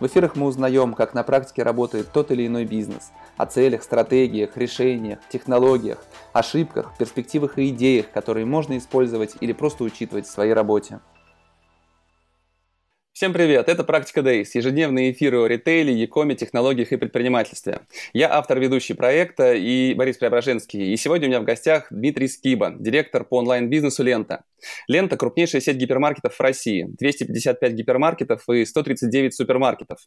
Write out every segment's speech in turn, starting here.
в эфирах мы узнаем, как на практике работает тот или иной бизнес, о целях, стратегиях, решениях, технологиях, ошибках, перспективах и идеях, которые можно использовать или просто учитывать в своей работе. Всем привет, это «Практика Days», ежедневные эфиры о ритейле, якоме, технологиях и предпринимательстве. Я автор ведущий проекта и Борис Преображенский, и сегодня у меня в гостях Дмитрий Скиба, директор по онлайн-бизнесу «Лента». «Лента» – крупнейшая сеть гипермаркетов в России, 255 гипермаркетов и 139 супермаркетов,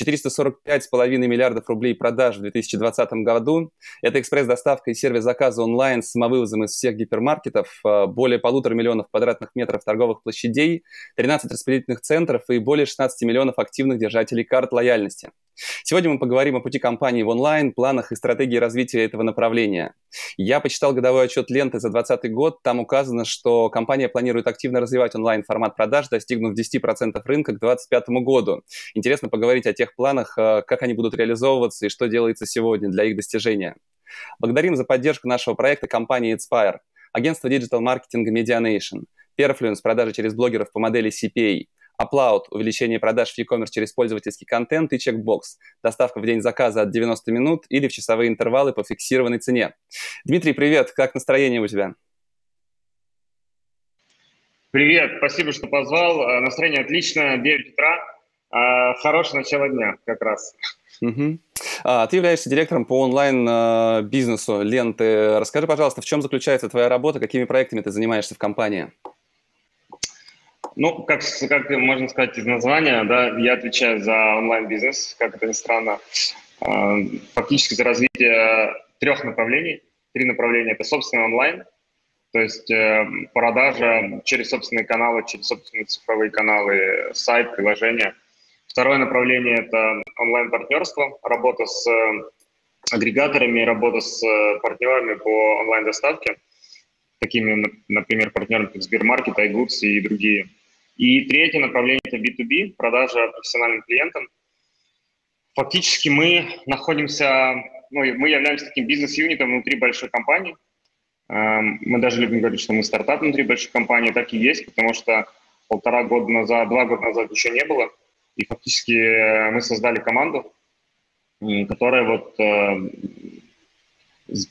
445,5 миллиардов рублей продаж в 2020 году. Это экспресс-доставка и сервис заказа онлайн с самовывозом из всех гипермаркетов, а, более полутора миллионов квадратных метров торговых площадей, 13 распределительных центров и более 16 миллионов активных держателей карт лояльности. Сегодня мы поговорим о пути компании в онлайн, планах и стратегии развития этого направления. Я почитал годовой отчет ленты за 2020 год. Там указано, что компания планирует активно развивать онлайн-формат продаж, достигнув 10% рынка к 2025 году. Интересно поговорить о тех планах, э, как они будут реализовываться и что делается сегодня для их достижения. Благодарим за поддержку нашего проекта компании Inspire, агентство digital-маркетинга Medianation, Perfluence, продажи через блогеров по модели CPA – Applaud – увеличение продаж в e-commerce через пользовательский контент и Checkbox – доставка в день заказа от 90 минут или в часовые интервалы по фиксированной цене. Дмитрий, привет, как настроение у тебя? Привет, спасибо, что позвал. Э, настроение отлично, 9 утра. Э, хорошее начало дня как раз. Угу. А, ты являешься директором по онлайн-бизнесу ленты. Расскажи, пожалуйста, в чем заключается твоя работа, какими проектами ты занимаешься в компании? Ну, как, как можно сказать из названия, да, я отвечаю за онлайн-бизнес, как это ни странно, а, фактически за развитие трех направлений. Три направления – это собственный онлайн, то есть э, продажа через собственные каналы, через собственные цифровые каналы, сайт, приложение. Второе направление – это онлайн-партнерство, работа с агрегаторами, работа с партнерами по онлайн-доставке, такими, например, партнерами как Сбермаркет, iGoods и другие – и третье направление – это B2B, продажа профессиональным клиентам. Фактически мы находимся, ну, мы являемся таким бизнес-юнитом внутри большой компании. Эм, мы даже любим говорить, что мы стартап внутри большой компании, так и есть, потому что полтора года назад, два года назад еще не было. И фактически э, мы создали команду, которая вот э,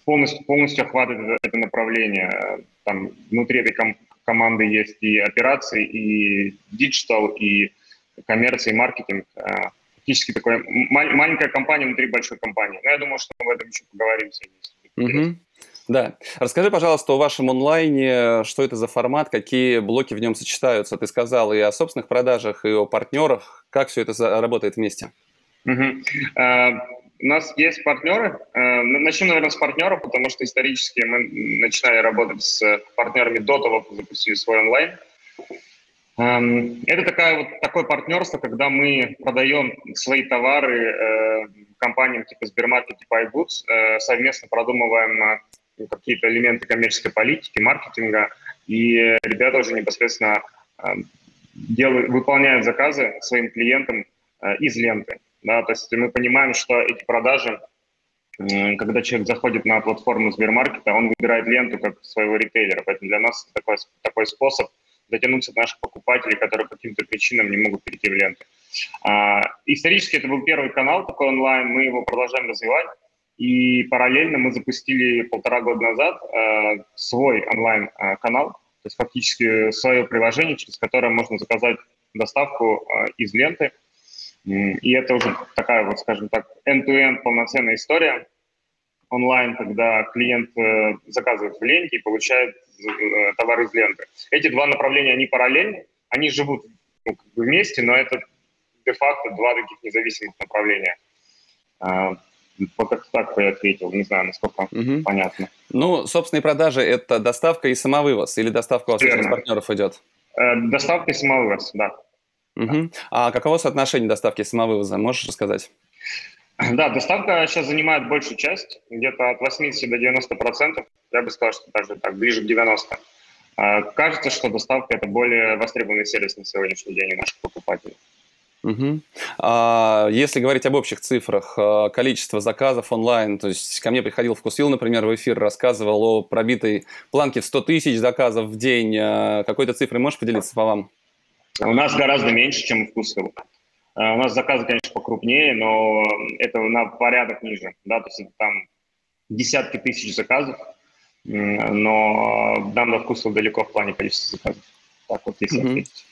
полностью, полностью охватывает это направление. Там внутри этой компании команды есть и операции, и digital, и коммерция, и маркетинг. Э, фактически такая маленькая компания внутри большой компании. Но я думаю, что мы об этом еще поговорим сегодня. Угу. Да. Расскажи, пожалуйста, о вашем онлайне, что это за формат, какие блоки в нем сочетаются. Ты сказал и о собственных продажах, и о партнерах. Как все это работает вместе? Угу. У нас есть партнеры. Э, начнем, наверное, с партнеров, потому что исторически мы начинали работать с партнерами до того, как запустили свой онлайн. Эм, это такая вот, такое партнерство, когда мы продаем свои товары э, компаниям типа Сбермаркет, типа iGoods, э, совместно продумываем какие-то элементы коммерческой политики, маркетинга, и ребята уже непосредственно делают, выполняют заказы своим клиентам из ленты. Да, то есть мы понимаем, что эти продажи, когда человек заходит на платформу Сбермаркета, он выбирает ленту как своего ритейлера. Поэтому для нас это такой, такой способ дотянуться до наших покупателей, которые по каким-то причинам не могут перейти в ленту. А, исторически это был первый канал такой онлайн, мы его продолжаем развивать. И параллельно мы запустили полтора года назад э, свой онлайн-канал, то есть фактически свое приложение, через которое можно заказать доставку э, из ленты и это уже такая вот, скажем так, end-to-end полноценная история онлайн, когда клиент э, заказывает в ленте и получает э, товар из ленты. Эти два направления, они параллельны, они живут ну, как бы вместе, но это де-факто два таких независимых направления. А, вот как так я ответил, не знаю, насколько угу. понятно. Ну, собственные продажи – это доставка и самовывоз, или доставка у вас через партнеров идет? Э, доставка и самовывоз, да. Угу. А каково соотношение доставки и самовывоза? Можешь рассказать? Да, доставка сейчас занимает большую часть, где-то от 80 до 90 процентов. Я бы сказал, что даже так, ближе к 90. А, кажется, что доставка – это более востребованный сервис на сегодняшний день у наших покупателей. Угу. А если говорить об общих цифрах, а, количество заказов онлайн, то есть ко мне приходил Вкусвилл, например, в эфир, рассказывал о пробитой планке в 100 тысяч заказов в день. А, какой-то цифрой можешь поделиться по вам? У нас гораздо меньше, чем Вкусвилл. У нас заказы, конечно, покрупнее, но это на порядок ниже. Да? То есть это там десятки тысяч заказов, но нам до Вкусвилл далеко в плане количества заказов. Так вот, если mm-hmm. ответить.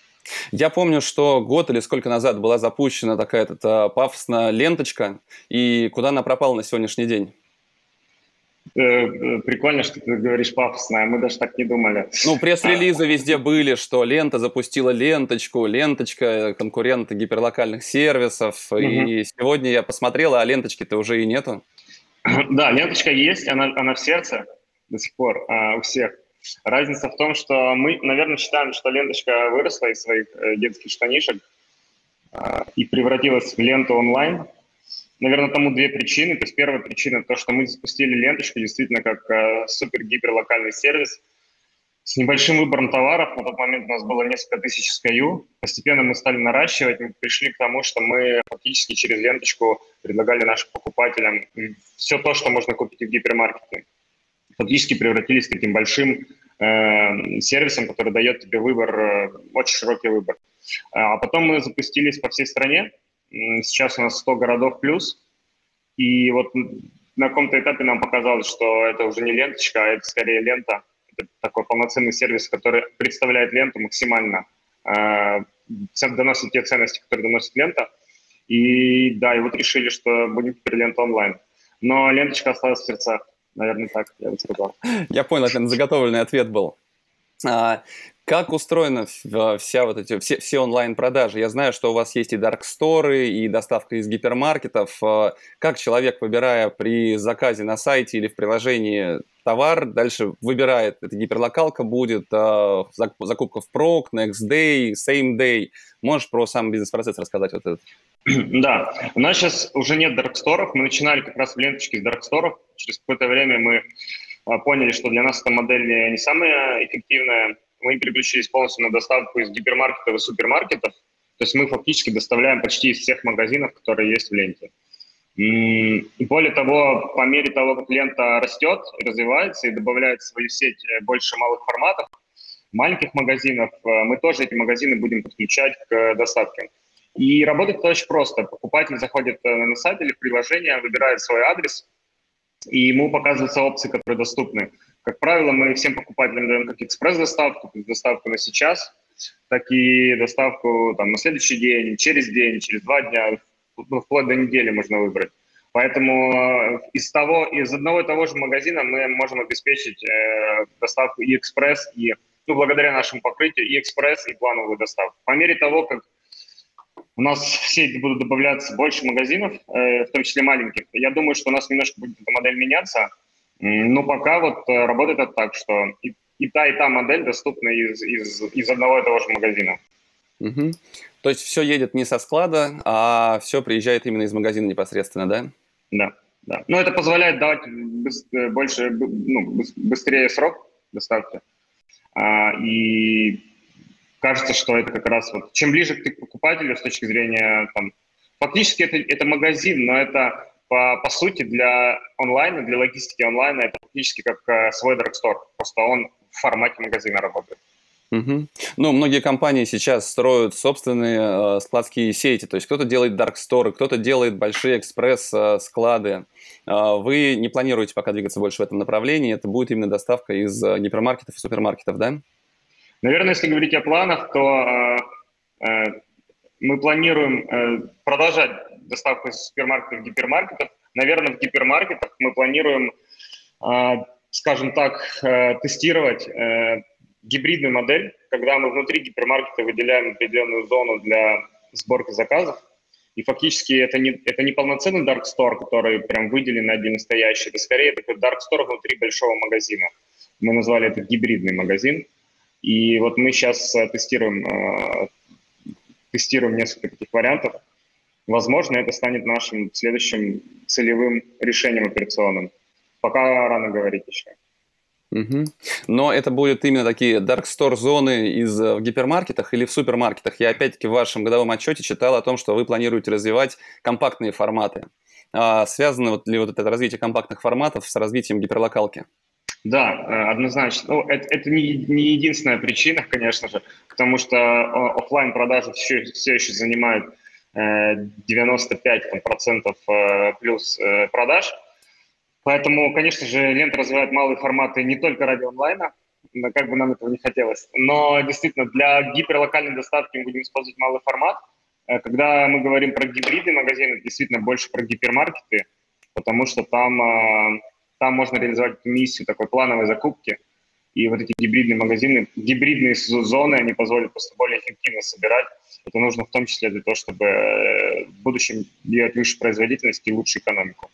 Я помню, что год или сколько назад была запущена такая то пафосная ленточка, и куда она пропала на сегодняшний день? Э, э, прикольно, что ты говоришь пафосная, мы даже так не думали. Ну, пресс-релизы везде были, что лента запустила ленточку, ленточка конкурента гиперлокальных сервисов, угу. и сегодня я посмотрел, а ленточки-то уже и нету. Да, ленточка есть, она, она в сердце до сих пор а, у всех. Разница в том, что мы, наверное, считаем, что ленточка выросла из своих э, детских штанишек э, и превратилась в ленту онлайн. Наверное, тому две причины. То есть первая причина – то, что мы запустили ленточку действительно как э, супер-гиперлокальный сервис с небольшим выбором товаров. На тот момент у нас было несколько тысяч SKU. Постепенно мы стали наращивать. Мы пришли к тому, что мы фактически через ленточку предлагали нашим покупателям все то, что можно купить в гипермаркете фактически превратились в таким большим э, сервисом, который дает тебе выбор, э, очень широкий выбор. А потом мы запустились по всей стране. Сейчас у нас 100 городов плюс. И вот на каком-то этапе нам показалось, что это уже не ленточка, а это скорее лента. Это такой полноценный сервис, который представляет ленту максимально, э, доносит те ценности, которые доносит лента. И да, и вот решили, что будет теперь лента онлайн. Но ленточка осталась в сердцах. Наверное, так я бы сказал. Я понял, это заготовленный ответ был. Как устроена вся вот эти все, все онлайн-продажи? Я знаю, что у вас есть и дарксторы, и доставка из гипермаркетов. А, как человек, выбирая при заказе на сайте или в приложении товар, дальше выбирает, это гиперлокалка будет, а, закупка в прок, next day, same day. Можешь про сам бизнес-процесс рассказать вот этот? Да, у нас сейчас уже нет дарксторов, мы начинали как раз в ленточке с дарксторов, через какое-то время мы а, поняли, что для нас эта модель не самая эффективная, мы переключились полностью на доставку из гипермаркетов и супермаркетов, то есть мы фактически доставляем почти из всех магазинов, которые есть в ленте. И более того, по мере того, как лента растет, развивается и добавляет в свою сеть больше малых форматов, маленьких магазинов, э, мы тоже эти магазины будем подключать к доставке. И работает это очень просто. Покупатель заходит э, на сайт или в приложение, выбирает свой адрес, и ему показываются опции, которые доступны. Как правило, мы всем покупателям даем как экспресс-доставку, доставку на сейчас, так и доставку там, на следующий день, через день, через два дня, ну, вплоть до недели можно выбрать. Поэтому э, из того, из одного и того же магазина мы можем обеспечить э, доставку и экспресс, и ну, благодаря нашему покрытию и экспресс, и плановую доставку. По мере того, как у нас в сеть будут добавляться больше магазинов, э, в том числе маленьких. Я думаю, что у нас немножко будет эта модель меняться, но пока вот э, работает это так, что и, и та, и та модель доступна из, из, из одного и того же магазина. Угу. То есть все едет не со склада, а все приезжает именно из магазина непосредственно, да? Да, да. Но это позволяет давать э, больше, ну, быстрее срок доставки. А, и кажется, что это как раз вот чем ближе к покупателю с точки зрения там, фактически это, это магазин, но это по, по сути для онлайна, для логистики онлайна это фактически как э, свой драгстор, просто он в формате магазина работает. Угу. Ну, многие компании сейчас строят собственные э, складские сети. То есть кто-то делает дарксторы, кто-то делает большие экспресс-склады. Э, э, вы не планируете пока двигаться больше в этом направлении. Это будет именно доставка из э, гипермаркетов и супермаркетов, да? Наверное, если говорить о планах, то э, э, мы планируем э, продолжать доставку из супермаркетов в гипермаркетов. Наверное, в гипермаркетах мы планируем, э, скажем так, э, тестировать э, гибридную модель, когда мы внутри гипермаркета выделяем определенную зону для сборки заказов. И фактически это не, это не полноценный dark store, который прям выделен отдельно стоящий. Это скорее такой dark store внутри большого магазина. Мы назвали это гибридный магазин. И вот мы сейчас э, тестируем, тестируем несколько таких вариантов. Возможно, это станет нашим следующим целевым решением операционным. Пока рано говорить еще. Угу. Но это будут именно такие dark store зоны из, э, в гипермаркетах или в супермаркетах. Я опять-таки в вашем годовом отчете читал о том, что вы планируете развивать компактные форматы. А связано вот ли вот это развитие компактных форматов с развитием гиперлокалки? Да, э, однозначно. Ну, это, это не, не единственная причина, конечно же, потому что э, офлайн продажи все, все еще занимают 95% процентов плюс продаж – Поэтому, конечно же, лента развивает малые форматы не только ради онлайна, как бы нам этого не хотелось, но действительно для гиперлокальной доставки мы будем использовать малый формат. Э, когда мы говорим про гибридные магазины, действительно больше про гипермаркеты, потому что там, э, там можно реализовать миссию такой плановой закупки. И вот эти гибридные магазины, гибридные зоны, они позволят просто более эффективно собирать. Это нужно в том числе для того, чтобы э, в будущем делать выше производительность и лучше экономику.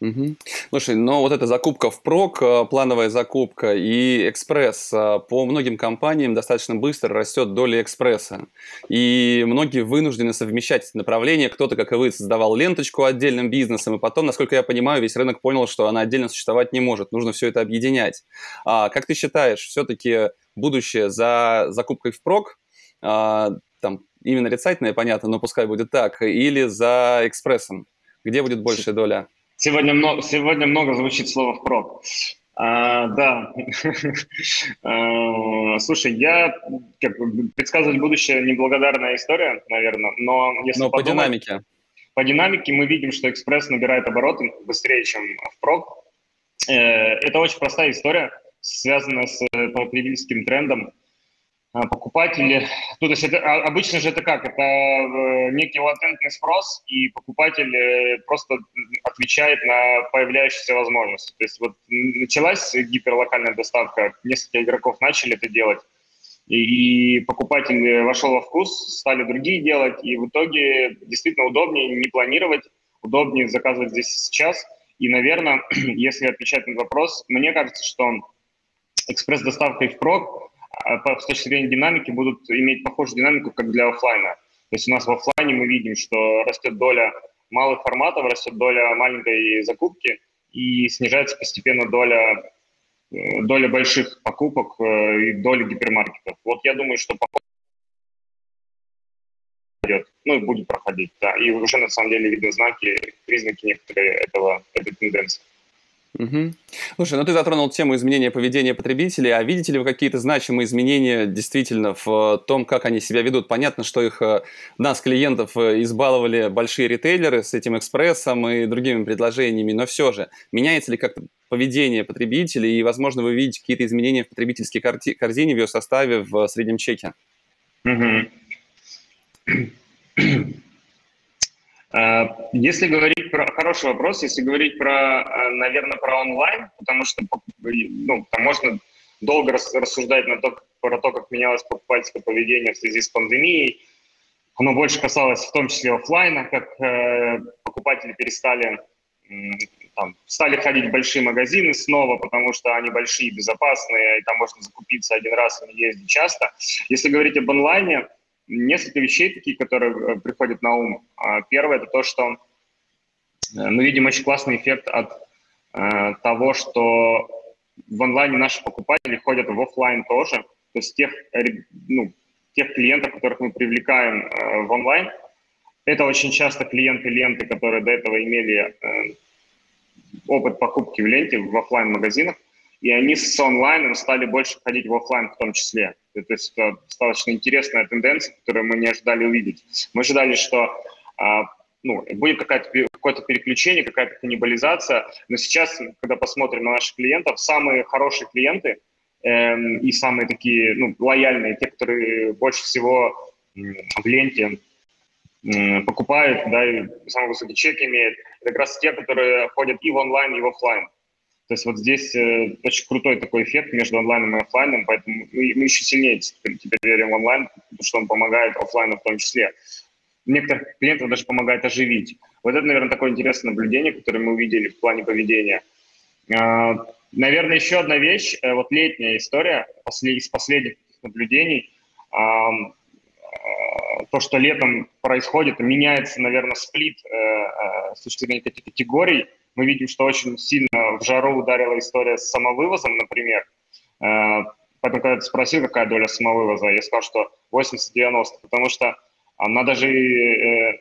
Угу. Слушай, но вот эта закупка в прок, э, плановая закупка и экспресс, э, по многим компаниям достаточно быстро растет доля экспресса. И многие вынуждены совмещать эти направления. Кто-то, как и вы, создавал ленточку отдельным бизнесом, и потом, насколько я понимаю, весь рынок понял, что она отдельно существовать не может. Нужно все это объединять. А как ты считаешь, все-таки будущее за закупкой в прок, а, там именно рецайтное, понятно, но пускай будет так, или за экспрессом? Где будет большая доля? Сегодня много, сегодня много звучит слово «впрок». А, да. А, слушай, я как бы, предсказывать будущее неблагодарная история, наверное, но если но подумать, по динамике. По динамике мы видим, что экспресс набирает обороты быстрее, чем впрок. Э, это очень простая история, связанная с э, потребительским трендом. А, покупатели, ну, то есть это, а, обычно же это как? Это э, некий латентный спрос, и покупатель э, просто отвечает на появляющиеся возможности. То есть вот началась гиперлокальная доставка, несколько игроков начали это делать, и, покупатель вошел во вкус, стали другие делать, и в итоге действительно удобнее не планировать, удобнее заказывать здесь сейчас. И, наверное, если отвечать на вопрос, мне кажется, что экспресс-доставка и впрок с точки зрения динамики будут иметь похожую динамику, как для офлайна. То есть у нас в офлайне мы видим, что растет доля малых форматов, растет доля маленькой закупки и снижается постепенно доля, э, доля больших покупок э, и доля гипермаркетов. Вот я думаю, что идет, ну и будет проходить, да. И уже на самом деле видны знаки, признаки некоторые этого, этой тенденции. Угу. Слушай, ну ты затронул тему изменения поведения потребителей, а видите ли вы какие-то значимые изменения действительно в том, как они себя ведут? Понятно, что их, э, нас, клиентов, э, избаловали большие ритейлеры с этим экспрессом и другими предложениями, но все же, меняется ли как-то поведение потребителей, и, возможно, вы видите какие-то изменения в потребительской корзине, в ее составе, в среднем чеке? Угу. Э, если говорить про хороший вопрос, если говорить про, э, наверное, про онлайн, потому что ну, там можно долго рассуждать на то, про то, как менялось покупательское поведение в связи с пандемией. Оно больше касалось в том числе офлайна, как э, покупатели перестали там, стали ходить в большие магазины снова, потому что они большие, безопасные, и там можно закупиться один раз и не ездить часто. Если говорить об онлайне, несколько вещей такие, которые э, приходят на ум. А, первое – это то, что э, мы видим очень классный эффект от э, того, что в онлайне наши покупатели ходят в офлайн тоже. То есть тех, ну, тех клиентов, которых мы привлекаем в онлайн, это очень часто клиенты ленты, которые до этого имели опыт покупки в ленте в офлайн магазинах и они с онлайном стали больше ходить в офлайн в том числе. То есть это достаточно интересная тенденция, которую мы не ожидали увидеть. Мы ожидали, что а, ну, будет какое-то какое переключение, какая-то каннибализация, но сейчас, когда посмотрим на наших клиентов, самые хорошие клиенты э, и самые такие ну, лояльные, те, которые больше всего в ленте покупают, да, и самый высокий чек имеют, это как раз те, которые ходят и в онлайн, и в офлайн. То есть вот здесь э, очень крутой такой эффект между онлайном и офлайном, поэтому мы, мы еще сильнее теперь, теперь верим в онлайн, потому что он помогает офлайну в том числе. Некоторых клиентов даже помогает оживить. Вот это, наверное, такое интересное наблюдение, которое мы увидели в плане поведения. Э, наверное, еще одна вещь, э, вот летняя история из последних наблюдений. Э, то, что летом происходит, меняется, наверное, сплит с точки зрения категорий. Мы видим, что очень сильно в жару ударила история с самовывозом, например. Поэтому, когда ты спросил, какая доля самовывоза, я сказал, что 80-90, потому что она даже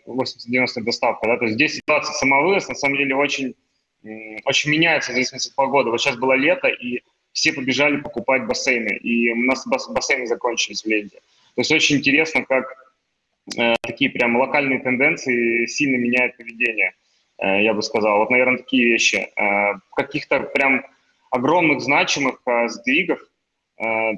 80-90 доставка. Да? То есть здесь ситуация самовывоз на самом деле очень, очень меняется в зависимости от погоды. Вот сейчас было лето, и все побежали покупать бассейны, и у нас бассейны закончились в ленте. То есть очень интересно, как э, такие прям локальные тенденции сильно меняют поведение, э, я бы сказал. Вот, наверное, такие вещи. Э, каких-то прям огромных значимых э, сдвигов, э,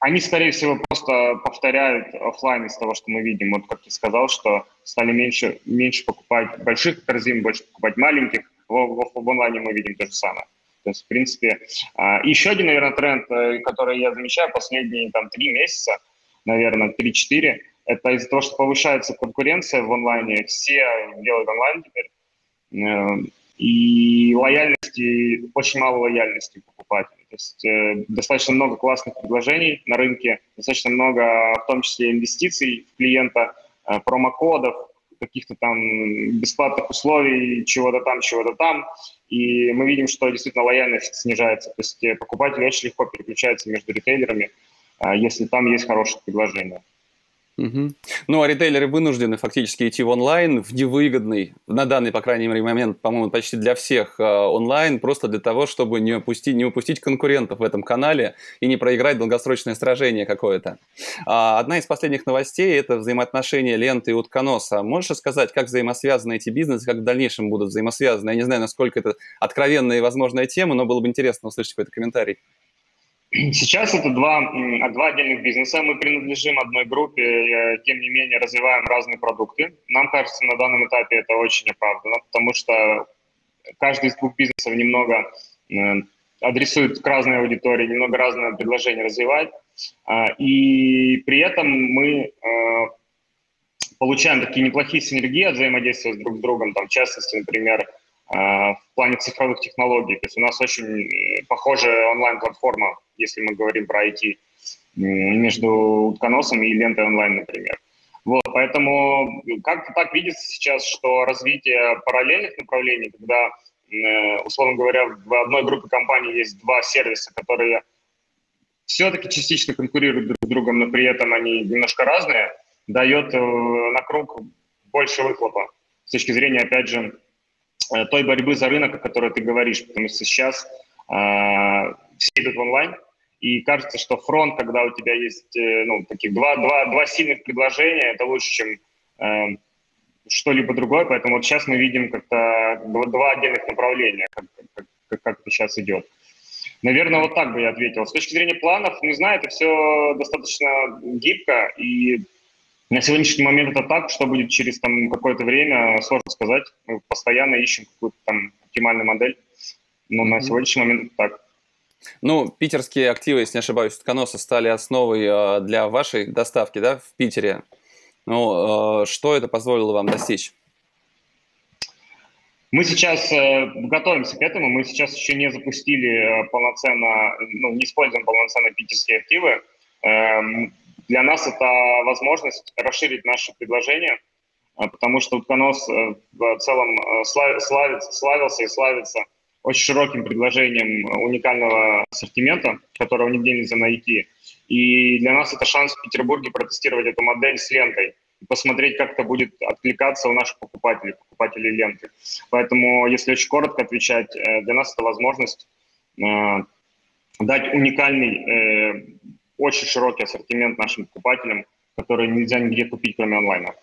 они, скорее всего, просто повторяют офлайн из того, что мы видим. Вот как ты сказал, что стали меньше, меньше покупать больших корзин, больше покупать маленьких. В, в, в онлайне мы видим то же самое. То есть, в принципе, еще один, наверное, тренд, э, который я замечаю последние там три месяца, наверное, 3-4, это из-за того, что повышается конкуренция в онлайне, все делают онлайн теперь, э, и лояльности, очень мало лояльности покупателей. То есть э, достаточно много классных предложений на рынке, достаточно много, в том числе, инвестиций в клиента, э, промокодов, каких-то там бесплатных условий, чего-то там, чего-то там. И мы видим, что действительно лояльность снижается. То есть э, покупатели очень легко переключаются между ритейлерами, э, если там есть хорошее предложение. Угу. Ну, а ритейлеры вынуждены фактически идти в онлайн, в невыгодный, на данный, по крайней мере, момент, по-моему, почти для всех э, онлайн, просто для того, чтобы не упустить, не упустить конкурентов в этом канале и не проиграть долгосрочное сражение какое-то. А, одна из последних новостей – это взаимоотношения ленты и утконоса. Можешь сказать, как взаимосвязаны эти бизнесы, как в дальнейшем будут взаимосвязаны? Я не знаю, насколько это откровенная и возможная тема, но было бы интересно услышать какой-то комментарий. Сейчас это два, два отдельных бизнеса. Мы принадлежим одной группе, э, тем не менее развиваем разные продукты. Нам кажется, на данном этапе это очень оправданно, потому что каждый из двух бизнесов немного э, адресует к разной аудитории, немного разное предложение развивать. А, и при этом мы э, получаем такие неплохие синергии от взаимодействия друг с другом. Там, в частности, например, в плане цифровых технологий. То есть у нас очень похожая онлайн-платформа если мы говорим про IT, между утконосом и лентой онлайн, например. Вот, поэтому как-то так видится сейчас, что развитие параллельных направлений, когда, э, условно говоря, в одной группе компаний есть два сервиса, которые все-таки частично конкурируют друг с другом, но при этом они немножко разные, дает э, на круг больше выхлопа с точки зрения, опять же, э, той борьбы за рынок, о которой ты говоришь, потому что сейчас э, все идут онлайн, и кажется, что фронт, когда у тебя есть э, ну, таких два, два, два сильных предложения, это лучше, чем э, что-либо другое. Поэтому вот сейчас мы видим как-то два отдельных направления, как, как, как это сейчас идет. Наверное, вот так бы я ответил. С точки зрения планов, не знаю, это все достаточно гибко, и на сегодняшний момент это так, что будет через там какое-то время, сложно сказать. Мы постоянно ищем какую-то там оптимальную модель, но mm-hmm. на сегодняшний момент это так. Ну, питерские активы, если не ошибаюсь, Тканоса стали основой э, для вашей доставки, да, в Питере. Ну, э, что это позволило вам достичь? Мы сейчас э, готовимся к этому. Мы сейчас еще не запустили полноценно, ну, не используем полноценно питерские активы. Эм, для нас это возможность расширить наше предложение, потому что утконос в целом славится, славился и славится очень широким предложением уникального ассортимента, которого нигде нельзя найти. И для нас это шанс в Петербурге протестировать эту модель с лентой и посмотреть, как это будет откликаться у наших покупателей, покупателей ленты. Поэтому, если очень коротко отвечать, э, для нас это возможность э, дать уникальный, э, очень широкий ассортимент нашим покупателям, который нельзя нигде купить, кроме онлайна.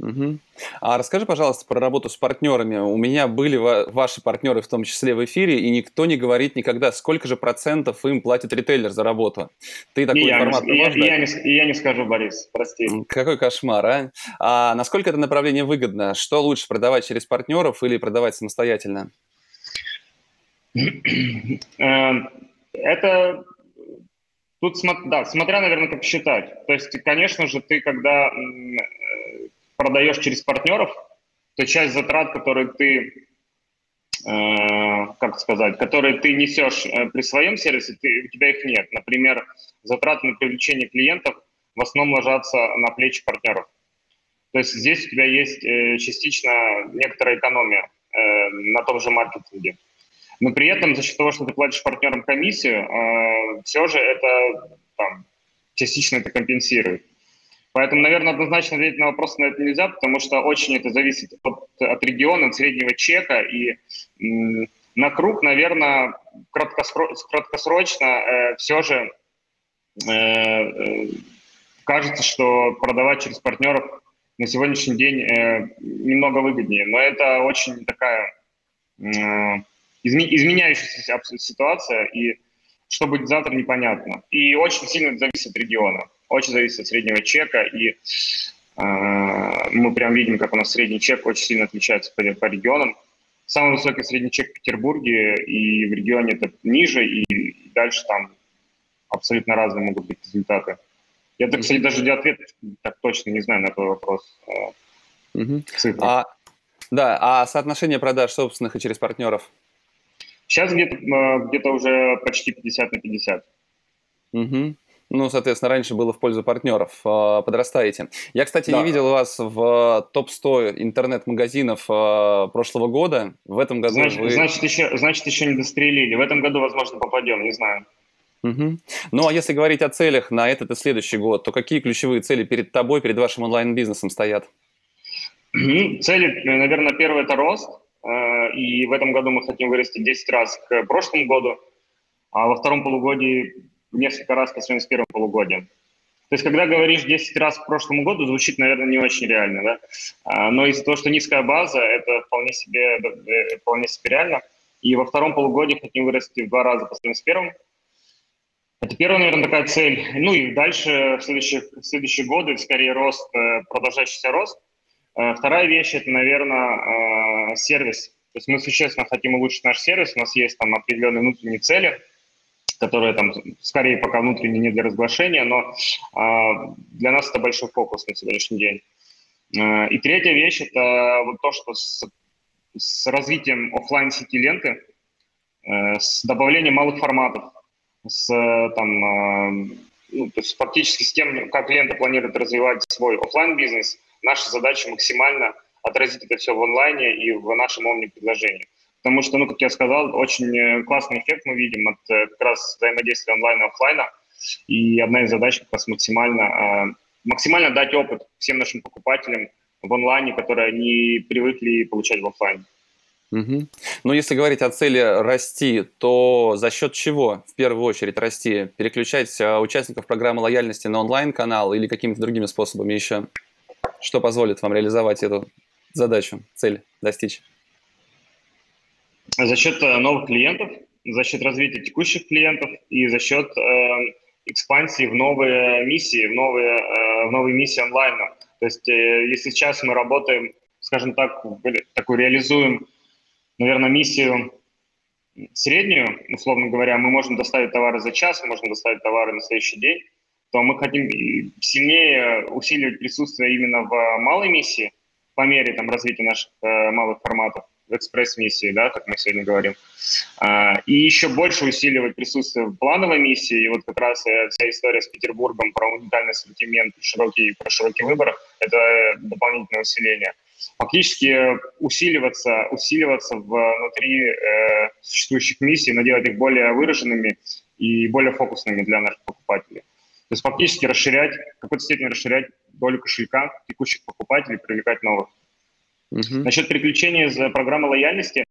Угу. А расскажи, пожалуйста, про работу с партнерами. У меня были ваши партнеры, в том числе в эфире, и никто не говорит никогда, сколько же процентов им платит ритейлер за работу. Ты такую и информацию я, можешь я? Я, не, я не скажу, Борис, прости. Какой кошмар, а? А насколько это направление выгодно? Что лучше, продавать через партнеров или продавать самостоятельно? Эм, это Тут, да, смотря, наверное, как считать. То есть, конечно же, ты, когда продаешь через партнеров, то часть затрат, которые ты, э, как сказать, которые ты несешь э, при своем сервисе, ты, у тебя их нет. Например, затраты на привлечение клиентов в основном ложатся на плечи партнеров. То есть здесь у тебя есть э, частично некоторая экономия э, на том же маркетинге. Но при этом за счет того, что ты платишь партнерам комиссию, э, все же это там, частично это компенсирует. Поэтому, наверное, однозначно ответить на вопрос на это нельзя, потому что очень это зависит от, от региона, от среднего чека. И м, на круг, наверное, краткосро, краткосрочно э, все же э, э, кажется, что продавать через партнеров на сегодняшний день э, немного выгоднее. Но это очень такая э, изменяющаяся ситуация, и что будет завтра, непонятно. И очень сильно зависит от региона, очень зависит от среднего чека, и э, мы прям видим, как у нас средний чек очень сильно отличается по, по регионам. Самый высокий средний чек в Петербурге, и в регионе это ниже, и, и дальше там абсолютно разные могут быть результаты. Я, так, кстати, даже ответ так точно не знаю на этот вопрос. Угу. А, да, а соотношение продаж собственных и через партнеров? Сейчас где-то где уже почти 50 на 50. Угу. Ну, соответственно, раньше было в пользу партнеров. А, подрастаете. Я, кстати, да. не видел вас в топ-100 интернет-магазинов а, прошлого года. В этом году значит, вы... Значит еще, значит, еще не дострелили. В этом году, возможно, попадем, не знаю. Угу. Ну, а если говорить о целях на этот и следующий год, то какие ключевые цели перед тобой, перед вашим онлайн-бизнесом стоят? Цели, наверное, первое – это рост. Э, и в этом году мы хотим вырасти 10 раз к прошлому году, а во втором полугодии несколько раз по сравнению с первым полугодием. То есть, когда говоришь 10 раз к прошлому году, звучит, наверное, не очень реально, да? А, но из-за того, что низкая база, это вполне себе, э, вполне себе реально. И во втором полугодии хотим вырасти в два раза по сравнению с первым. Это первая, наверное, такая цель. Ну и дальше в следующих, в следующие годы скорее рост, э, продолжающийся рост. Э, вторая вещь – это, наверное, э, сервис. То есть мы существенно хотим улучшить наш сервис. У нас есть там определенные внутренние цели, которые там скорее пока внутренние не для разглашения, но для нас это большой фокус на сегодняшний день. И третья вещь – это вот то, что с, с развитием офлайн сети ленты, с добавлением малых форматов, с там, ну, то есть фактически с тем, как лента планирует развивать свой офлайн бизнес наша задача максимально отразить это все в онлайне и в нашем омни-предложении. Потому что, ну, как я сказал, очень э, классный эффект мы видим от э, как раз взаимодействия онлайна и офлайна. И одна из задач как раз максимально, э, максимально дать опыт всем нашим покупателям в онлайне, которые они привыкли получать в офлайне. Угу. Но если говорить о цели расти, то за счет чего в первую очередь расти? Переключать участников программы лояльности на онлайн-канал или какими-то другими способами еще? Что позволит вам реализовать эту задачу, цель достичь? За счет э, новых клиентов, за счет развития текущих клиентов и за счет э, экспансии в новые миссии, в новые, э, в новые миссии онлайна. То есть э, если сейчас мы работаем, скажем так, такую реализуем, наверное, миссию среднюю, условно говоря, мы можем доставить товары за час, мы можем доставить товары на следующий день, то мы хотим сильнее усиливать присутствие именно в малой миссии по мере там, развития наших э, малых форматов в экспресс-миссии, да, как мы сегодня говорим, а, и еще больше усиливать присутствие в плановой миссии. И вот как раз э, вся история с Петербургом про уникальный ассортимент, широкий, про широкий выбор – это дополнительное усиление. Фактически усиливаться, усиливаться внутри э, существующих миссий, но делать их более выраженными и более фокусными для наших покупателей. То есть фактически расширять, в какой-то степени расширять долю кошелька текущих покупателей, привлекать новых. Uh-huh. Насчет переключения из программы лояльности,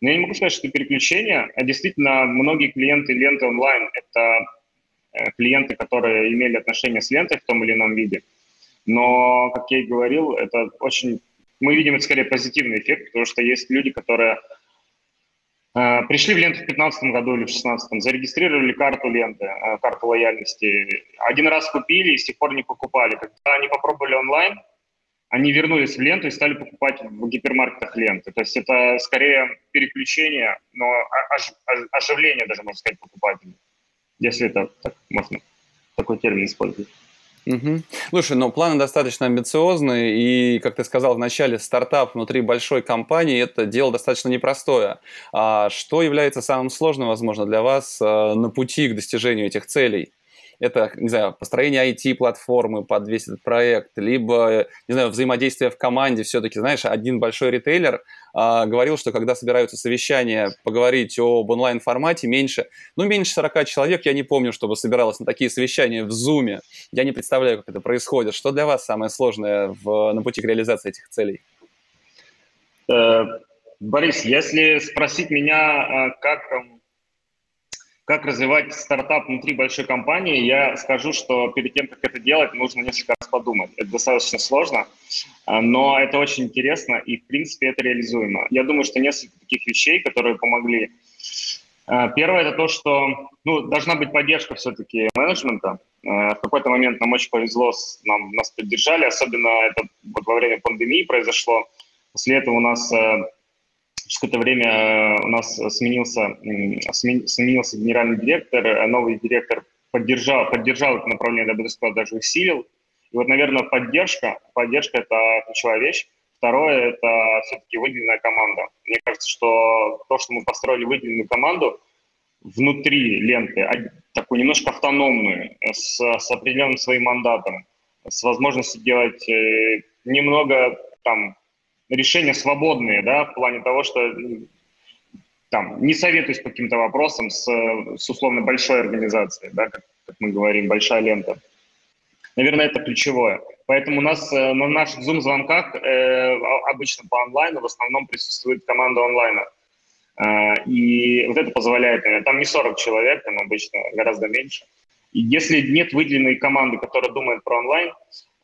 ну, я не могу сказать, что это переключение, а действительно многие клиенты ленты онлайн – это э, клиенты, которые имели отношение с лентой в том или ином виде. Но, как я и говорил, это очень... Мы видим это скорее позитивный эффект, потому что есть люди, которые Э, пришли в ленту в 2015 году или в 2016, зарегистрировали карту ленты, э, карту лояльности. Один раз купили и с тех пор не покупали. Когда они попробовали онлайн, они вернулись в ленту и стали покупать в гипермаркетах ленты. То есть это скорее переключение, но оживление даже, можно сказать, покупателей. Если это так можно такой термин использовать. Угу. Слушай, ну планы достаточно амбициозные, и, как ты сказал в начале, стартап внутри большой компании – это дело достаточно непростое. А что является самым сложным, возможно, для вас э, на пути к достижению этих целей? Это, не знаю, построение IT-платформы под весь этот проект, либо, не знаю, взаимодействие в команде. Все-таки, знаешь, один большой ритейлер а, говорил, что когда собираются совещания поговорить об онлайн-формате, меньше, ну, меньше 40 человек, я не помню, чтобы собиралось на такие совещания в Zoom. Я не представляю, как это происходит. Что для вас самое сложное в, на пути к реализации этих целей? Э, Борис, если спросить меня, э, как как развивать стартап внутри большой компании, я скажу, что перед тем, как это делать, нужно несколько раз подумать. Это достаточно сложно, а, но это очень интересно и, в принципе, это реализуемо. Я думаю, что несколько таких вещей, которые помогли. А, первое – это то, что ну, должна быть поддержка все-таки менеджмента. А, в какой-то момент нам очень повезло, нам, нас поддержали, особенно это вот во время пандемии произошло. После этого у нас через какое-то время э, у нас сменился, сменился генеральный директор, а новый директор поддержал, поддержал это направление, я бы даже усилил. И вот, наверное, поддержка, поддержка – это ключевая вещь. Второе – это все-таки выделенная команда. Мне кажется, что то, что мы построили выделенную команду внутри ленты, такую немножко автономную, с, с определенным своим мандатом, с возможностью делать э, немного там решения свободные, да, в плане того, что там не советуюсь по каким-то вопросам с, с условно большой организацией, да, как, как мы говорим, большая лента. Наверное, это ключевое. Поэтому у нас э, на наших Zoom-звонках э, обычно по онлайну в основном присутствует команда онлайна. Э, и вот это позволяет, наверное, там не 40 человек, там обычно гораздо меньше. И если нет выделенной команды, которая думает про онлайн,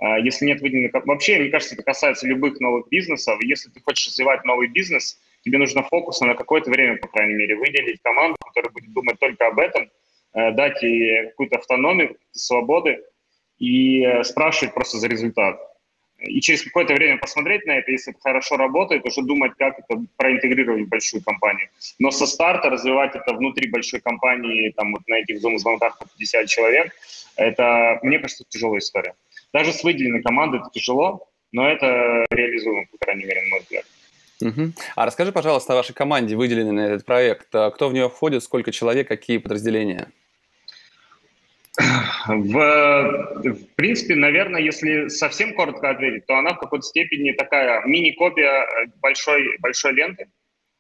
если нет выделенных... Вообще, мне кажется, это касается любых новых бизнесов. Если ты хочешь развивать новый бизнес, тебе нужно фокус на какое-то время, по крайней мере, выделить команду, которая будет думать только об этом, э, дать ей какую-то автономию, свободы и э, спрашивать просто за результат. И через какое-то время посмотреть на это, если это хорошо работает, уже думать, как это проинтегрировать в большую компанию. Но со старта развивать это внутри большой компании, там вот на этих зум-звонках по 50 человек, это, мне кажется, тяжелая история. Даже с выделенной командой это тяжело, но это реализуемо, по крайней мере, на мой взгляд. Угу. А расскажи, пожалуйста, о вашей команде, выделенной на этот проект. А кто в нее входит, сколько человек, какие подразделения? В, в принципе, наверное, если совсем коротко ответить, то она в какой-то степени такая мини-копия большой, большой ленты,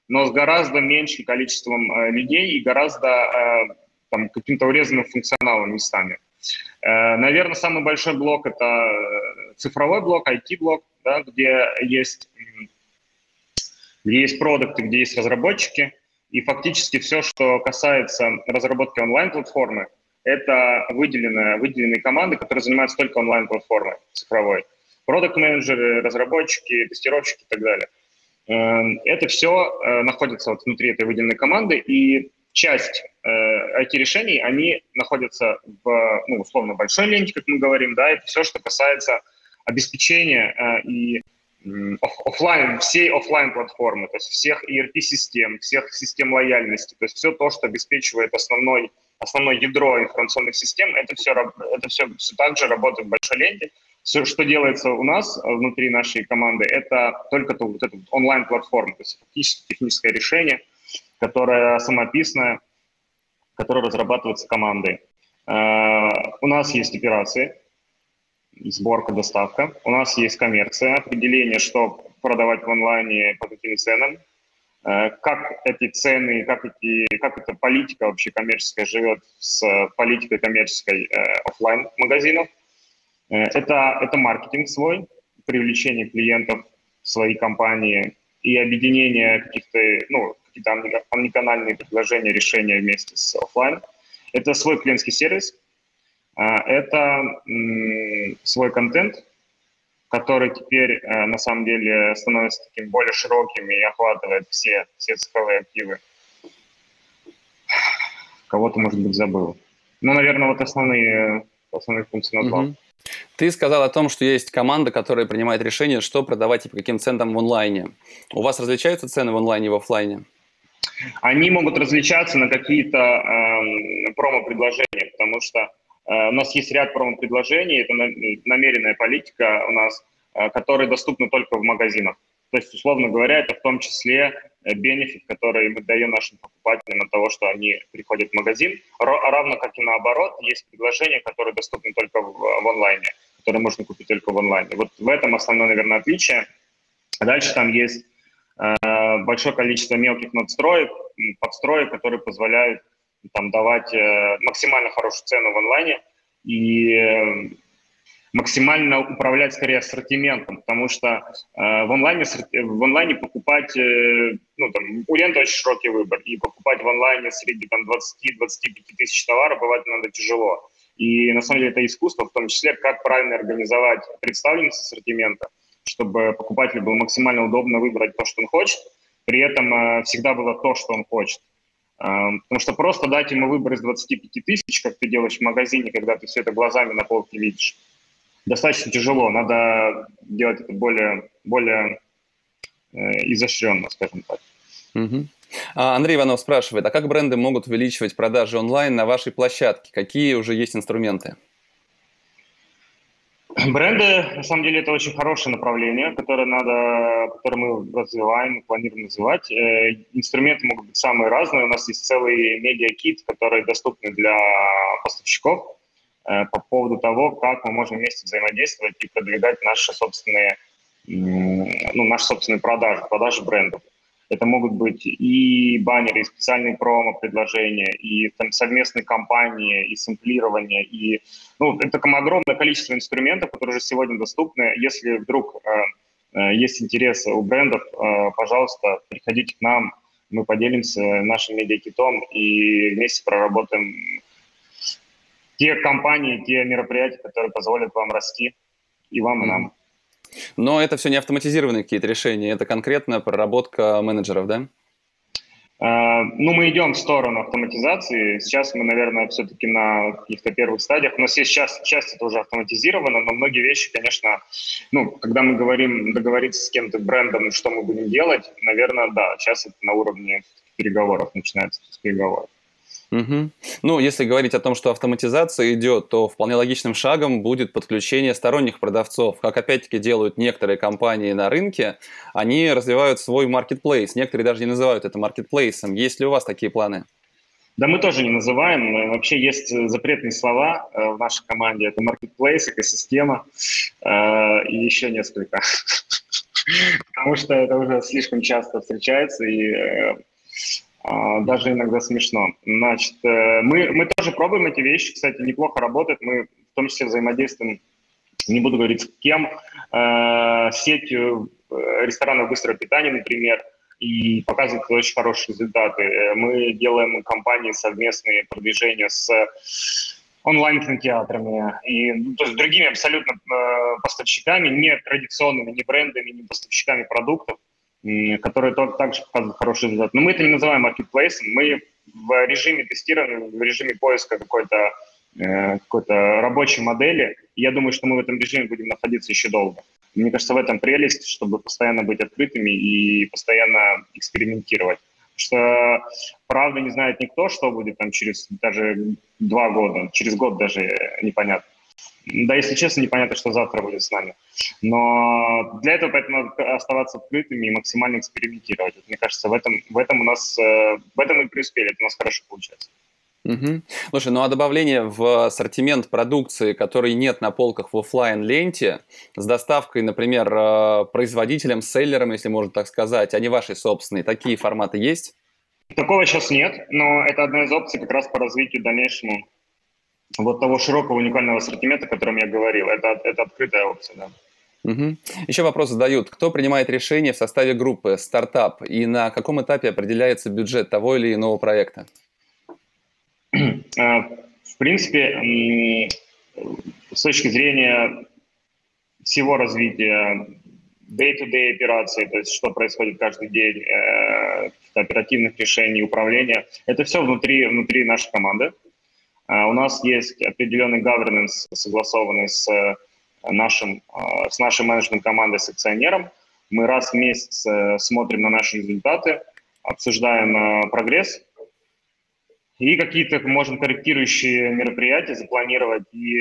но с гораздо меньшим количеством э, людей и гораздо э, там, каким-то урезанным функционалом местами. Э, наверное, самый большой блок – это э, цифровой блок, IT-блок, да, где есть, где есть продукты, где есть разработчики, и фактически все, что касается разработки онлайн-платформы, это выделенная, выделенные команды, которые занимаются только онлайн-платформой цифровой. Продукт-менеджеры, разработчики, тестировщики и так далее. Э, это все находится вот внутри этой выделенной команды, и часть э, IT-решений, они находятся в, ну, условно, большой ленте, как мы говорим, да, это все, что касается обеспечения э, и офлайн, всей офлайн платформы, то есть всех ERP-систем, всех систем лояльности, то есть все то, что обеспечивает основной, основное ядро информационных систем, это все, это все, все так же работает в большой ленте. Все, что делается у нас э, внутри нашей команды, это только то, вот эта онлайн-платформа, то есть фактически техническое решение – которая самописная, которая разрабатывается командой. Э, у нас есть операции, сборка, доставка. У нас есть коммерция, определение, что продавать в онлайне, по каким ценам. Э, как эти цены, как, эти, как эта политика вообще коммерческая живет с политикой коммерческой э, офлайн магазинов. Это, это маркетинг свой, привлечение клиентов в свои компании и объединение каких-то, ну, какие-то омниканальные предложения, решения вместе с офлайн. Это свой клиентский сервис, а, это свой контент, который теперь э, на самом деле становится таким более широким и охватывает все, все цифровые активы. Кого-то, может быть, забыл. Ну, наверное, вот основные, основные функции назвал. Угу. Ты сказал о том, что есть команда, которая принимает решение, что продавать и по каким ценам в онлайне. У вас различаются цены в онлайне и в офлайне? Они могут различаться на какие-то э, промо-предложения, потому что э, у нас есть ряд промо-предложений, это намеренная политика у нас, э, которые доступны только в магазинах. То есть, условно говоря, это в том числе бенефит, который мы даем нашим покупателям от того, что они приходят в магазин, равно как и наоборот, есть предложения, которые доступны только в, в онлайне, которые можно купить только в онлайне. Вот в этом основное, наверное, отличие. Дальше там есть э, большое количество мелких надстроек, подстроек, которые позволяют там давать э, максимально хорошую цену в онлайне и э, максимально управлять скорее ассортиментом, потому что э, в, онлайне, в онлайне покупать, э, ну, там, у ленты очень широкий выбор, и покупать в онлайне среди там, 20-25 тысяч товаров бывает надо тяжело. И на самом деле это искусство, в том числе, как правильно организовать представленность ассортимента, чтобы покупателю было максимально удобно выбрать то, что он хочет, при этом э, всегда было то, что он хочет. Э, потому что просто дать ему выбор из 25 тысяч, как ты делаешь в магазине, когда ты все это глазами на полке видишь, достаточно тяжело. Надо делать это более, более э, изощренно, скажем так. А Андрей Иванов спрашивает, а как бренды могут увеличивать продажи онлайн на вашей площадке? Какие уже есть инструменты? Бренды, на самом деле, это очень хорошее направление, которое, надо, которое мы развиваем, планируем развивать. Э, инструменты могут быть самые разные. У нас есть целый медиа-кит, который доступны для поставщиков э, по поводу того, как мы можем вместе взаимодействовать и продвигать наши собственные, ну, наши собственные продажи, продажи брендов. Это могут быть и баннеры, и специальные промо-предложения, и там совместные кампании, и сэмплирование, и ну, это там огромное количество инструментов, которые уже сегодня доступны. Если вдруг э, э, есть интерес у брендов, э, пожалуйста, приходите к нам, мы поделимся нашим медиакитом и вместе проработаем те компании, те мероприятия, которые позволят вам расти, и вам, и нам. Но это все не автоматизированные какие-то решения, это конкретно проработка менеджеров, да? Uh, ну, мы идем в сторону автоматизации. Сейчас мы, наверное, все-таки на каких-то первых стадиях. У нас есть часть, часть это уже автоматизировано, но многие вещи, конечно, ну, когда мы говорим договориться с кем-то брендом, что мы будем делать, наверное, да, сейчас это на уровне переговоров начинается с переговоров. Угу. Ну, если говорить о том, что автоматизация идет, то вполне логичным шагом будет подключение сторонних продавцов. Как опять-таки делают некоторые компании на рынке, они развивают свой маркетплейс. Некоторые даже не называют это маркетплейсом. Есть ли у вас такие планы? Да мы тоже не называем. Вообще есть запретные слова э, в нашей команде. Это маркетплейс, экосистема э, и еще несколько. Потому что это уже слишком часто встречается, и э, даже иногда смешно. Значит, э, мы, мы тоже пробуем эти вещи, кстати, неплохо работает. Мы в том числе взаимодействуем, не буду говорить с кем, э, сетью э, ресторанов быстрого питания, например, и показывает очень хорошие результаты. Мы делаем компании совместные продвижения с онлайн-кинотеатрами и ну, то есть другими абсолютно э, поставщиками, не традиционными, не брендами, не поставщиками продуктов которые также показывают хороший результат. Но мы это не называем маркетплейсом, мы в режиме тестирования, в режиме поиска какой-то э, какой-то рабочей модели. Я думаю, что мы в этом режиме будем находиться еще долго. Мне кажется, в этом прелесть, чтобы постоянно быть открытыми и постоянно экспериментировать. Потому что правда не знает никто, что будет там через даже два года, через год даже непонятно. Да, если честно, непонятно, что завтра будет с нами. Но для этого поэтому надо оставаться открытыми и максимально экспериментировать. Вот, мне кажется, в этом, в этом у нас, э, в этом мы преуспели, это у нас хорошо получается. Угу. Слушай, ну а добавление в ассортимент продукции, которой нет на полках в офлайн ленте с доставкой, например, э, производителям, селлерам, если можно так сказать, а не вашей собственной, такие форматы есть? Такого сейчас нет, но это одна из опций как раз по развитию дальнейшему вот того широкого уникального ассортимента, о котором я говорил. Это, это открытая опция, да. Угу. Еще вопрос задают. Кто принимает решение в составе группы стартап и на каком этапе определяется бюджет того или иного проекта? А, в принципе, с точки зрения всего развития day-to-day операций, то есть что происходит каждый день, э, оперативных решений, управления, это все внутри, внутри нашей команды. У нас есть определенный governance, согласованный с э, нашим, а, с нашей менеджмент-командой, с акционером. Мы раз в месяц э, смотрим на наши результаты, обсуждаем э, прогресс и какие-то можем корректирующие мероприятия запланировать и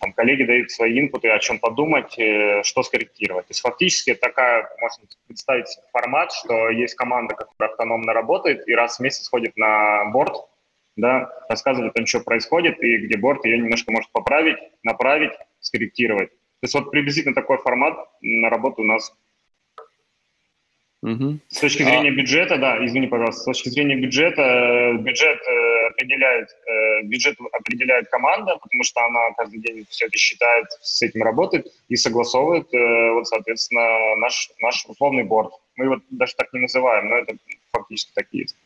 там коллеги дают свои инпуты, о чем подумать, что скорректировать. То есть фактически такая, можно представить формат, что есть команда, которая автономно работает и раз в месяц ходит на борт, да, рассказывает о том, что происходит, и где борт ее немножко может поправить, направить, скорректировать. То есть вот приблизительно такой формат на работу у нас Угу. С точки зрения а... бюджета, да, извини, пожалуйста, с точки зрения бюджета, э, бюджет э, определяет, э, бюджет определяет команда, потому что она каждый день все это считает, с этим работает и согласовывает, вот, соответственно, наш, наш условный борт. Мы его даже так не называем, но это фактически так и есть.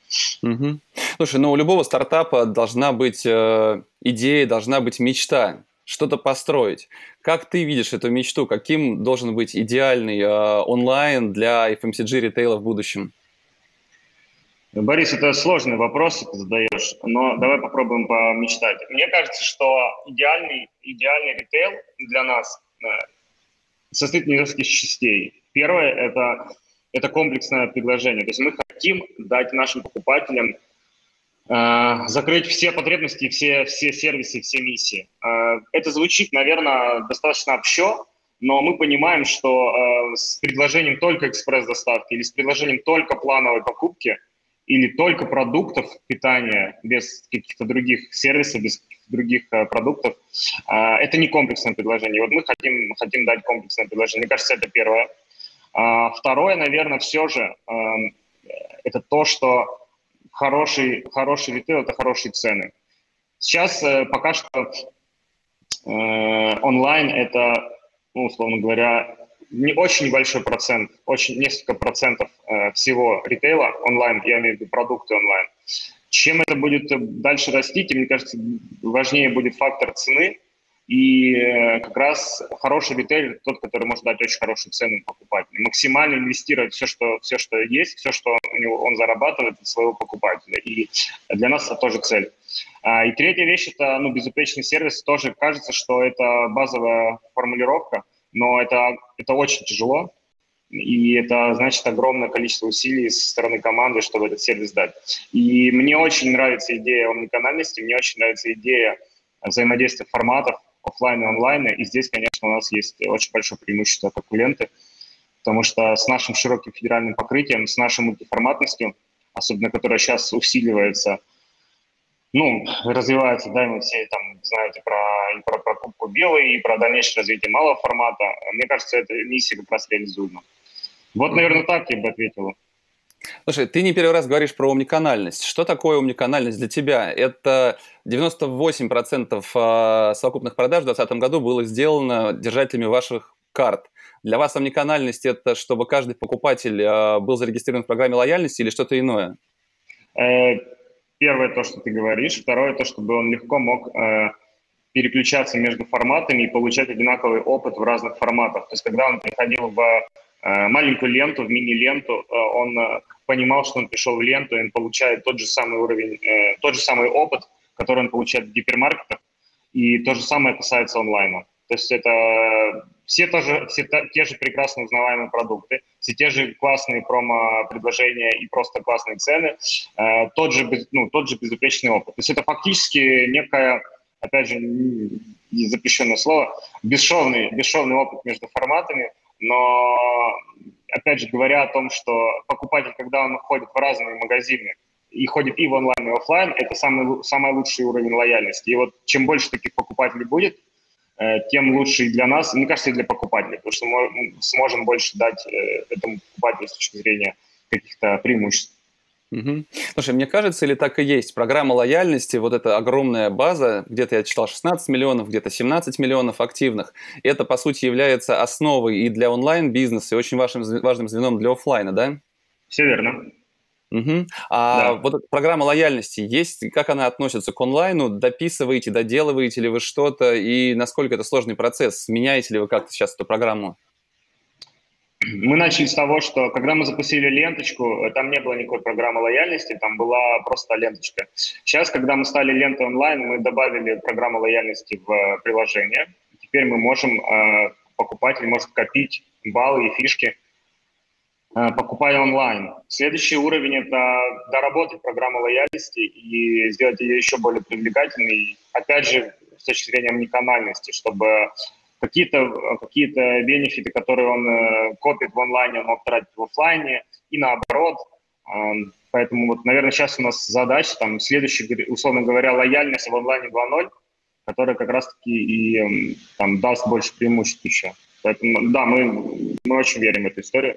Угу. Слушай, ну у любого стартапа должна быть э, идея, должна быть мечта что-то построить. Как ты видишь эту мечту? Каким должен быть идеальный э, онлайн для FMCG ритейла в будущем? Борис, это сложный вопрос, ты задаешь, но давай попробуем помечтать. Мне кажется, что идеальный, идеальный ритейл для нас э, состоит из нескольких частей. Первое – это, это комплексное предложение. То есть мы хотим дать нашим покупателям Э, закрыть все потребности, все, все сервисы, все миссии. Э, это звучит, наверное, достаточно общо, но мы понимаем, что э, с предложением только экспресс-доставки или с предложением только плановой покупки или только продуктов питания без каких-то других сервисов, без других продуктов, это не комплексное предложение. Вот мы хотим, хотим дать комплексное предложение. Мне кажется, это первое. Второе, наверное, все же, эм, это то, что хороший, хороший ритейл – это хорошие цены. Сейчас э, пока что э, онлайн – это, ну, условно говоря, не очень небольшой процент, очень несколько процентов э, всего ритейла онлайн, я имею в виду продукты онлайн. Чем это будет дальше расти, мне кажется, важнее будет фактор цены, и э, как раз хороший ритейлер тот, который может дать очень хорошую цену покупателю. Максимально инвестировать все, что, все, что есть, все, что у него, он зарабатывает от своего покупателя. И для нас это тоже цель. А, и третья вещь – это ну, безупречный сервис. Тоже кажется, что это базовая формулировка, но это, это очень тяжело. И это значит огромное количество усилий со стороны команды, чтобы этот сервис дать. И мне очень нравится идея омниканальности, мне очень нравится идея взаимодействия форматов, офлайн и онлайн. И здесь, конечно, у нас есть очень большое преимущество ленты, потому что с нашим широким федеральным покрытием, с нашей мультиформатностью, особенно которая сейчас усиливается, ну, развивается, да, мы все там знаете про, и про покупку белой, и про дальнейшее развитие малого формата. Мне кажется, эта миссия как раз реализуема. Вот, наверное, так я бы ответил. Слушай, ты не первый раз говоришь про умниканальность. Что такое умниканальность для тебя? Это 98% а, совокупных продаж в 2020 году было сделано держателями ваших карт. Для вас омниканальность – это чтобы каждый покупатель а, был зарегистрирован в программе лояльности или что-то иное? Э, первое – то, что ты говоришь. Второе – то, чтобы он легко мог э, переключаться между форматами и получать одинаковый опыт в разных форматах. То есть, когда он приходил в э, маленькую ленту, в мини-ленту, он понимал, что он пришел в ленту, и он получает тот же самый уровень, тот же самый опыт – который он получает в гипермаркетах, и то же самое касается онлайна. То есть это все, тоже, все те же прекрасно узнаваемые продукты, все те же классные промо-предложения и просто классные цены, э, тот, же, ну, тот же безупречный опыт. То есть это фактически некая, опять же, запрещенное слово, бесшовный, бесшовный опыт между форматами, но, опять же, говоря о том, что покупатель, когда он ходит в разные магазины, и ходит и в онлайн, и в офлайн, это самый, самый лучший уровень лояльности. И вот чем больше таких покупателей будет, э, тем лучше и для нас, мне кажется, и для покупателей, потому что мы сможем больше дать э, этому покупателю с точки зрения каких-то преимуществ. Угу. Слушай, мне кажется, или так и есть, программа лояльности, вот эта огромная база, где-то я читал 16 миллионов, где-то 17 миллионов активных, это, по сути, является основой и для онлайн-бизнеса, и очень важным, важным звеном для офлайна, да? Все верно. Угу. А да. вот эта программа лояльности есть, как она относится к онлайну? Дописываете, доделываете ли вы что-то и насколько это сложный процесс? Меняете ли вы как-то сейчас эту программу? Мы начали с того, что когда мы запустили ленточку, э, там не было никакой программы лояльности, там была просто ленточка. Сейчас, когда мы стали лентой онлайн, мы добавили программу лояльности в э, приложение. Теперь мы можем, э, покупатель может копить баллы и фишки покупая онлайн. Следующий уровень – это доработать программу лояльности и сделать ее еще более привлекательной. Опять же, с точки зрения омниканальности, чтобы какие-то какие бенефиты, которые он э, копит в онлайне, он мог тратить в офлайне, и наоборот. Эм, поэтому вот, наверное, сейчас у нас задача, там, следующий, условно говоря, лояльность в онлайне 2.0, которая как раз-таки и эм, там, даст больше преимуществ еще. Поэтому, да, мы, мы очень верим в эту историю.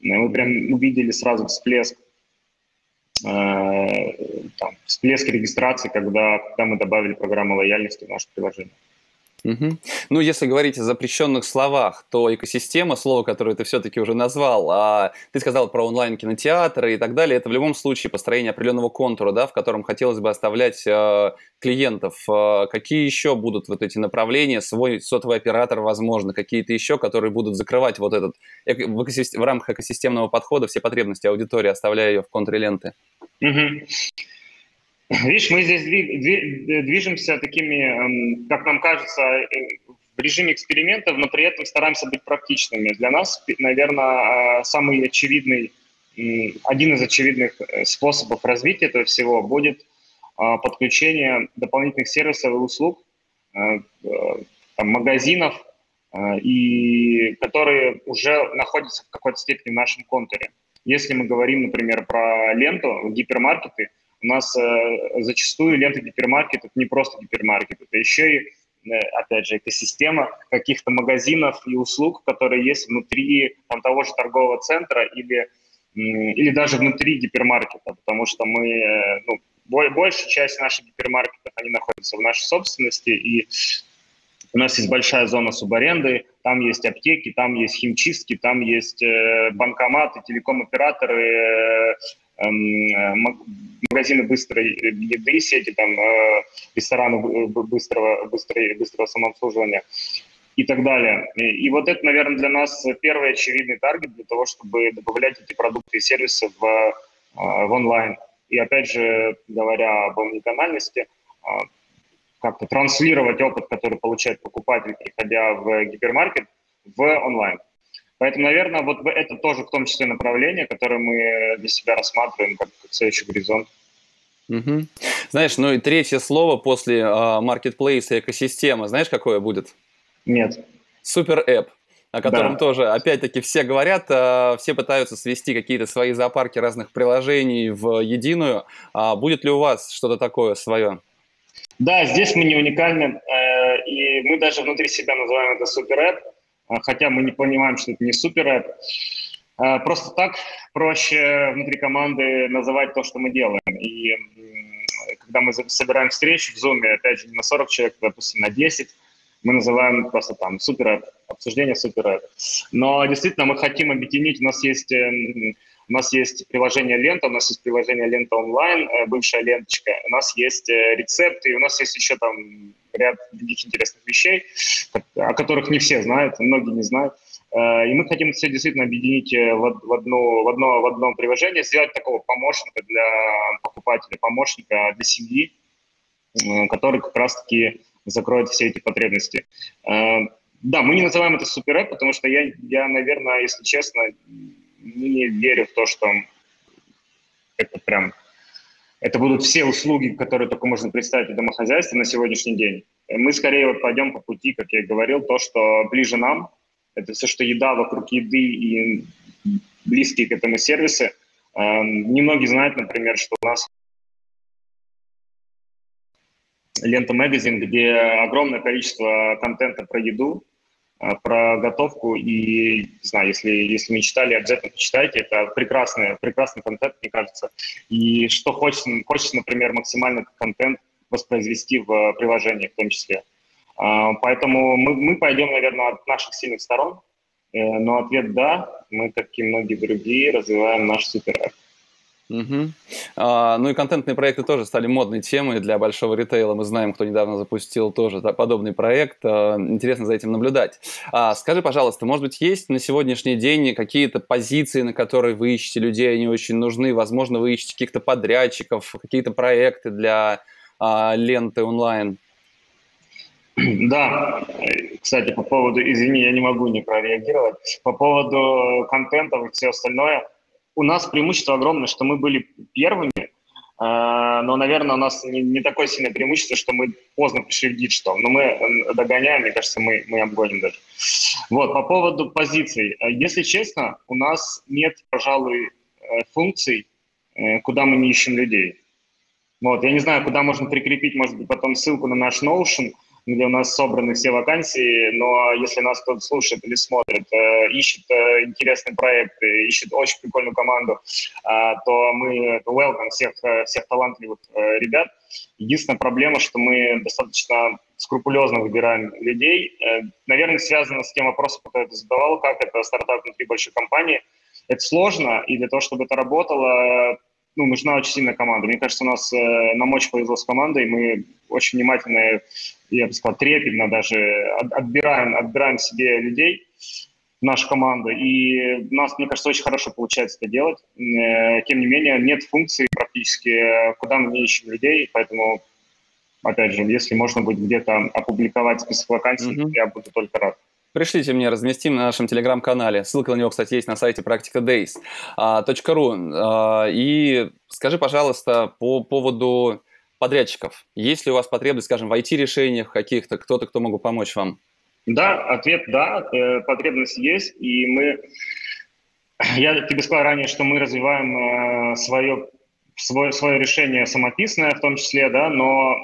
Мы прям увидели сразу всплеск э, там, всплеск регистрации, когда, когда мы добавили программу лояльности в наше приложение. Угу. Ну, если говорить о запрещенных словах, то экосистема, слово, которое ты все-таки уже назвал, а ты сказал про онлайн-кинотеатры и так далее, это в любом случае построение определенного контура, да, в котором хотелось бы оставлять э, клиентов. Э, какие еще будут вот эти направления, свой сотовый оператор, возможно, какие-то еще, которые будут закрывать вот этот эко- в, экосистем, в рамках экосистемного подхода все потребности аудитории, оставляя ее в контуре ленты? Угу. Видишь, мы здесь движемся такими, эм, как нам кажется, э, в режиме экспериментов, но при этом стараемся быть практичными. Для нас, наверное, э, самый очевидный, один из очевидных э, способов развития этого всего будет подключение дополнительных сервисов и услуг, там, магазинов, и которые уже находятся в какой-то степени в нашем контуре. Если мы говорим, например, про ленту, гипермаркеты – у нас э, зачастую лента это не просто гипермаркет, это еще и, э, опять же, экосистема каких-то магазинов и услуг, которые есть внутри там, того же торгового центра или, или даже внутри гипермаркета, потому что мы, э, ну, большая часть наших гипермаркетов, они находятся в нашей собственности, и у нас есть большая зона субаренды, там есть аптеки, там есть химчистки, там есть э, банкоматы, телеком-операторы, магазины быстрой еды, сети, там, э, рестораны быстрого, быстрого, быстрого самообслуживания и так далее. И, и вот это, наверное, для нас первый очевидный таргет для того, чтобы добавлять эти продукты и сервисы в, э, в онлайн. И опять же, говоря об омниканальности, э, как-то транслировать опыт, который получает покупатель, приходя в гипермаркет, в онлайн. Поэтому, наверное, вот это тоже в том числе направление, которое мы для себя рассматриваем как, следующий горизонт. Угу. Знаешь, ну и третье слово после маркетплейса uh, и экосистема, знаешь, какое будет? Нет. Супер эп о котором да. тоже, опять-таки, все говорят, э, все пытаются свести какие-то свои зоопарки разных приложений в единую. А будет ли у вас что-то такое свое? Да, здесь мы не уникальны, э, и мы даже внутри себя называем это супер эп, хотя мы не понимаем, что это не супер эп. Э, просто так проще внутри команды называть то, что мы делаем. И когда мы собираем встречи в Zoom, опять же, не на 40 человек, допустим, на 10, мы называем просто там супер обсуждение супер Но действительно мы хотим объединить, у нас есть эм, у нас есть приложение Лента, у нас есть приложение Лента онлайн, э, бывшая ленточка, у нас есть э, рецепты, и у нас есть еще там ряд других интересных вещей, о которых не все знают, многие не знают. Э, и мы хотим все действительно объединить в, одно, в, одно, в одно приложение, сделать такого помощника для покупателя, помощника для семьи, который как раз-таки закроет все эти потребности. Да, мы не называем это супер потому что я, я, наверное, если честно, не верю в то, что это прям это будут все услуги, которые только можно представить в домохозяйстве на сегодняшний день. Мы скорее вот пойдем по пути, как я говорил, то, что ближе нам, это все, что еда вокруг еды и близкие к этому сервисы. Эм, немногие знают, например, что у нас лента магазин, где огромное количество контента про еду, про готовку. И, не знаю, если, если не читали, обязательно почитайте. Это прекрасный, прекрасный контент, мне кажется. И что хочется, хочется, например, максимально контент воспроизвести в приложении в том числе. А, поэтому мы, мы пойдем, наверное, от наших сильных сторон, э, но ответ «да». Мы, как и многие другие, развиваем наш супер Угу. А, ну и контентные проекты тоже стали модной темой для большого ритейла. Мы знаем, кто недавно запустил тоже подобный проект. А, интересно за этим наблюдать. А, скажи, пожалуйста, может быть, есть на сегодняшний день какие-то позиции, на которые вы ищете людей, они очень нужны? Возможно, вы ищете каких-то подрядчиков, какие-то проекты для а, ленты онлайн? Да, кстати, по поводу, извини, я не могу не прореагировать, по поводу контента и все остальное, у нас преимущество огромное, что мы были первыми, А, но, наверное, у нас не, не такое сильное преимущество, что мы поздно пришли в digital. Но мы догоняем, мне кажется, мы, мы обгоним даже. Вот, по поводу позиций. Если честно, у нас нет, пожалуй, э, функций, э, куда мы не ищем людей. Вот, я не знаю, куда можно прикрепить, может быть, потом ссылку на наш Notion – где у нас собраны все вакансии, но если нас кто-то слушает или смотрит, э, ищет э, интересные проекты, ищет очень прикольную команду, э, то мы welcome всех, э, всех талантливых э, ребят. Единственная проблема, что мы достаточно скрупулезно выбираем людей. Э, наверное, связано с тем вопросом, который ты задавал, как это стартап внутри большой компании. Это сложно, и для того, чтобы это работало, ну, нужна очень сильная команда. Мне кажется, у нас э, нам очень повезло с командой, мы очень внимательно, я бы сказал, трепетно даже отбираем, отбираем себе людей в нашу команду, и у нас, мне кажется, очень хорошо получается это делать. Э, тем не менее, нет функции практически, куда мы не ищем людей, поэтому, опять же, если можно будет где-то опубликовать список вакансий, mm-hmm. я буду только рад. Пришлите мне, разместим на нашем телеграм-канале. Ссылка на него, кстати, есть на сайте практикadays.ru. А, и скажи, пожалуйста, по поводу подрядчиков. Есть ли у вас потребность, скажем, в IT-решениях каких-то, кто-то, кто могут помочь вам? Да, ответ да, э, потребность есть, и мы, я тебе сказал ранее, что мы развиваем э, свое свое, свое решение самописное в том числе, да, но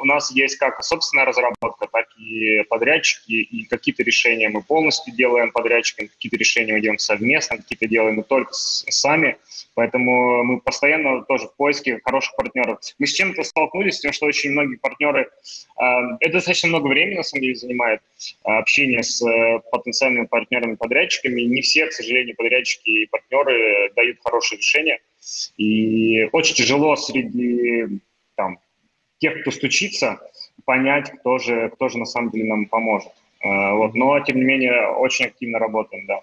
у нас есть как собственная разработка, так и подрядчики, и какие-то решения мы полностью делаем подрядчикам, какие-то решения мы делаем совместно, какие-то делаем мы только сами, поэтому мы постоянно тоже в поиске хороших партнеров. Мы с чем-то столкнулись, с тем, что очень многие партнеры, э, это достаточно много времени, на самом деле, занимает э, общение с э, потенциальными партнерами-подрядчиками, не все, к сожалению, подрядчики и партнеры дают хорошие решения, и очень тяжело среди там, тех, кто стучится, понять, кто же, кто же на самом деле нам поможет. Э, вот. Но, тем не менее, очень активно работаем, да.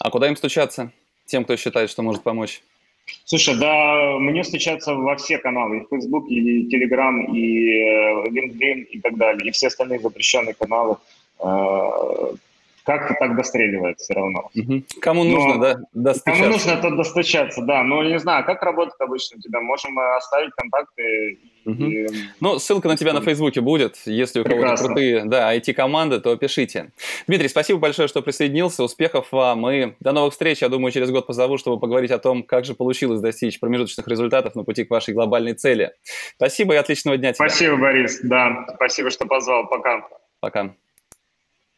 А куда им стучаться? Тем, кто считает, что может помочь? Слушай, да, мне стучаться во все каналы, и Facebook, и Telegram, и э, LinkedIn, и так далее, и все остальные запрещенные каналы. Как-то так достреливает все равно. Угу. Кому Но, нужно, да, достучаться? Кому нужно, то достучаться, да. Но не знаю, как работает обычно у тебя? Можем э, оставить контакты. Угу. И... Ну, ссылка на тебя на Фейсбуке будет. Если у кого-то крутые да, IT-команды, то пишите. Дмитрий, спасибо большое, что присоединился. Успехов вам и до новых встреч. Я думаю, через год позову, чтобы поговорить о том, как же получилось достичь промежуточных результатов на пути к вашей глобальной цели. Спасибо и отличного дня тебе. Спасибо, Борис. Да, спасибо, что позвал. Пока. Пока.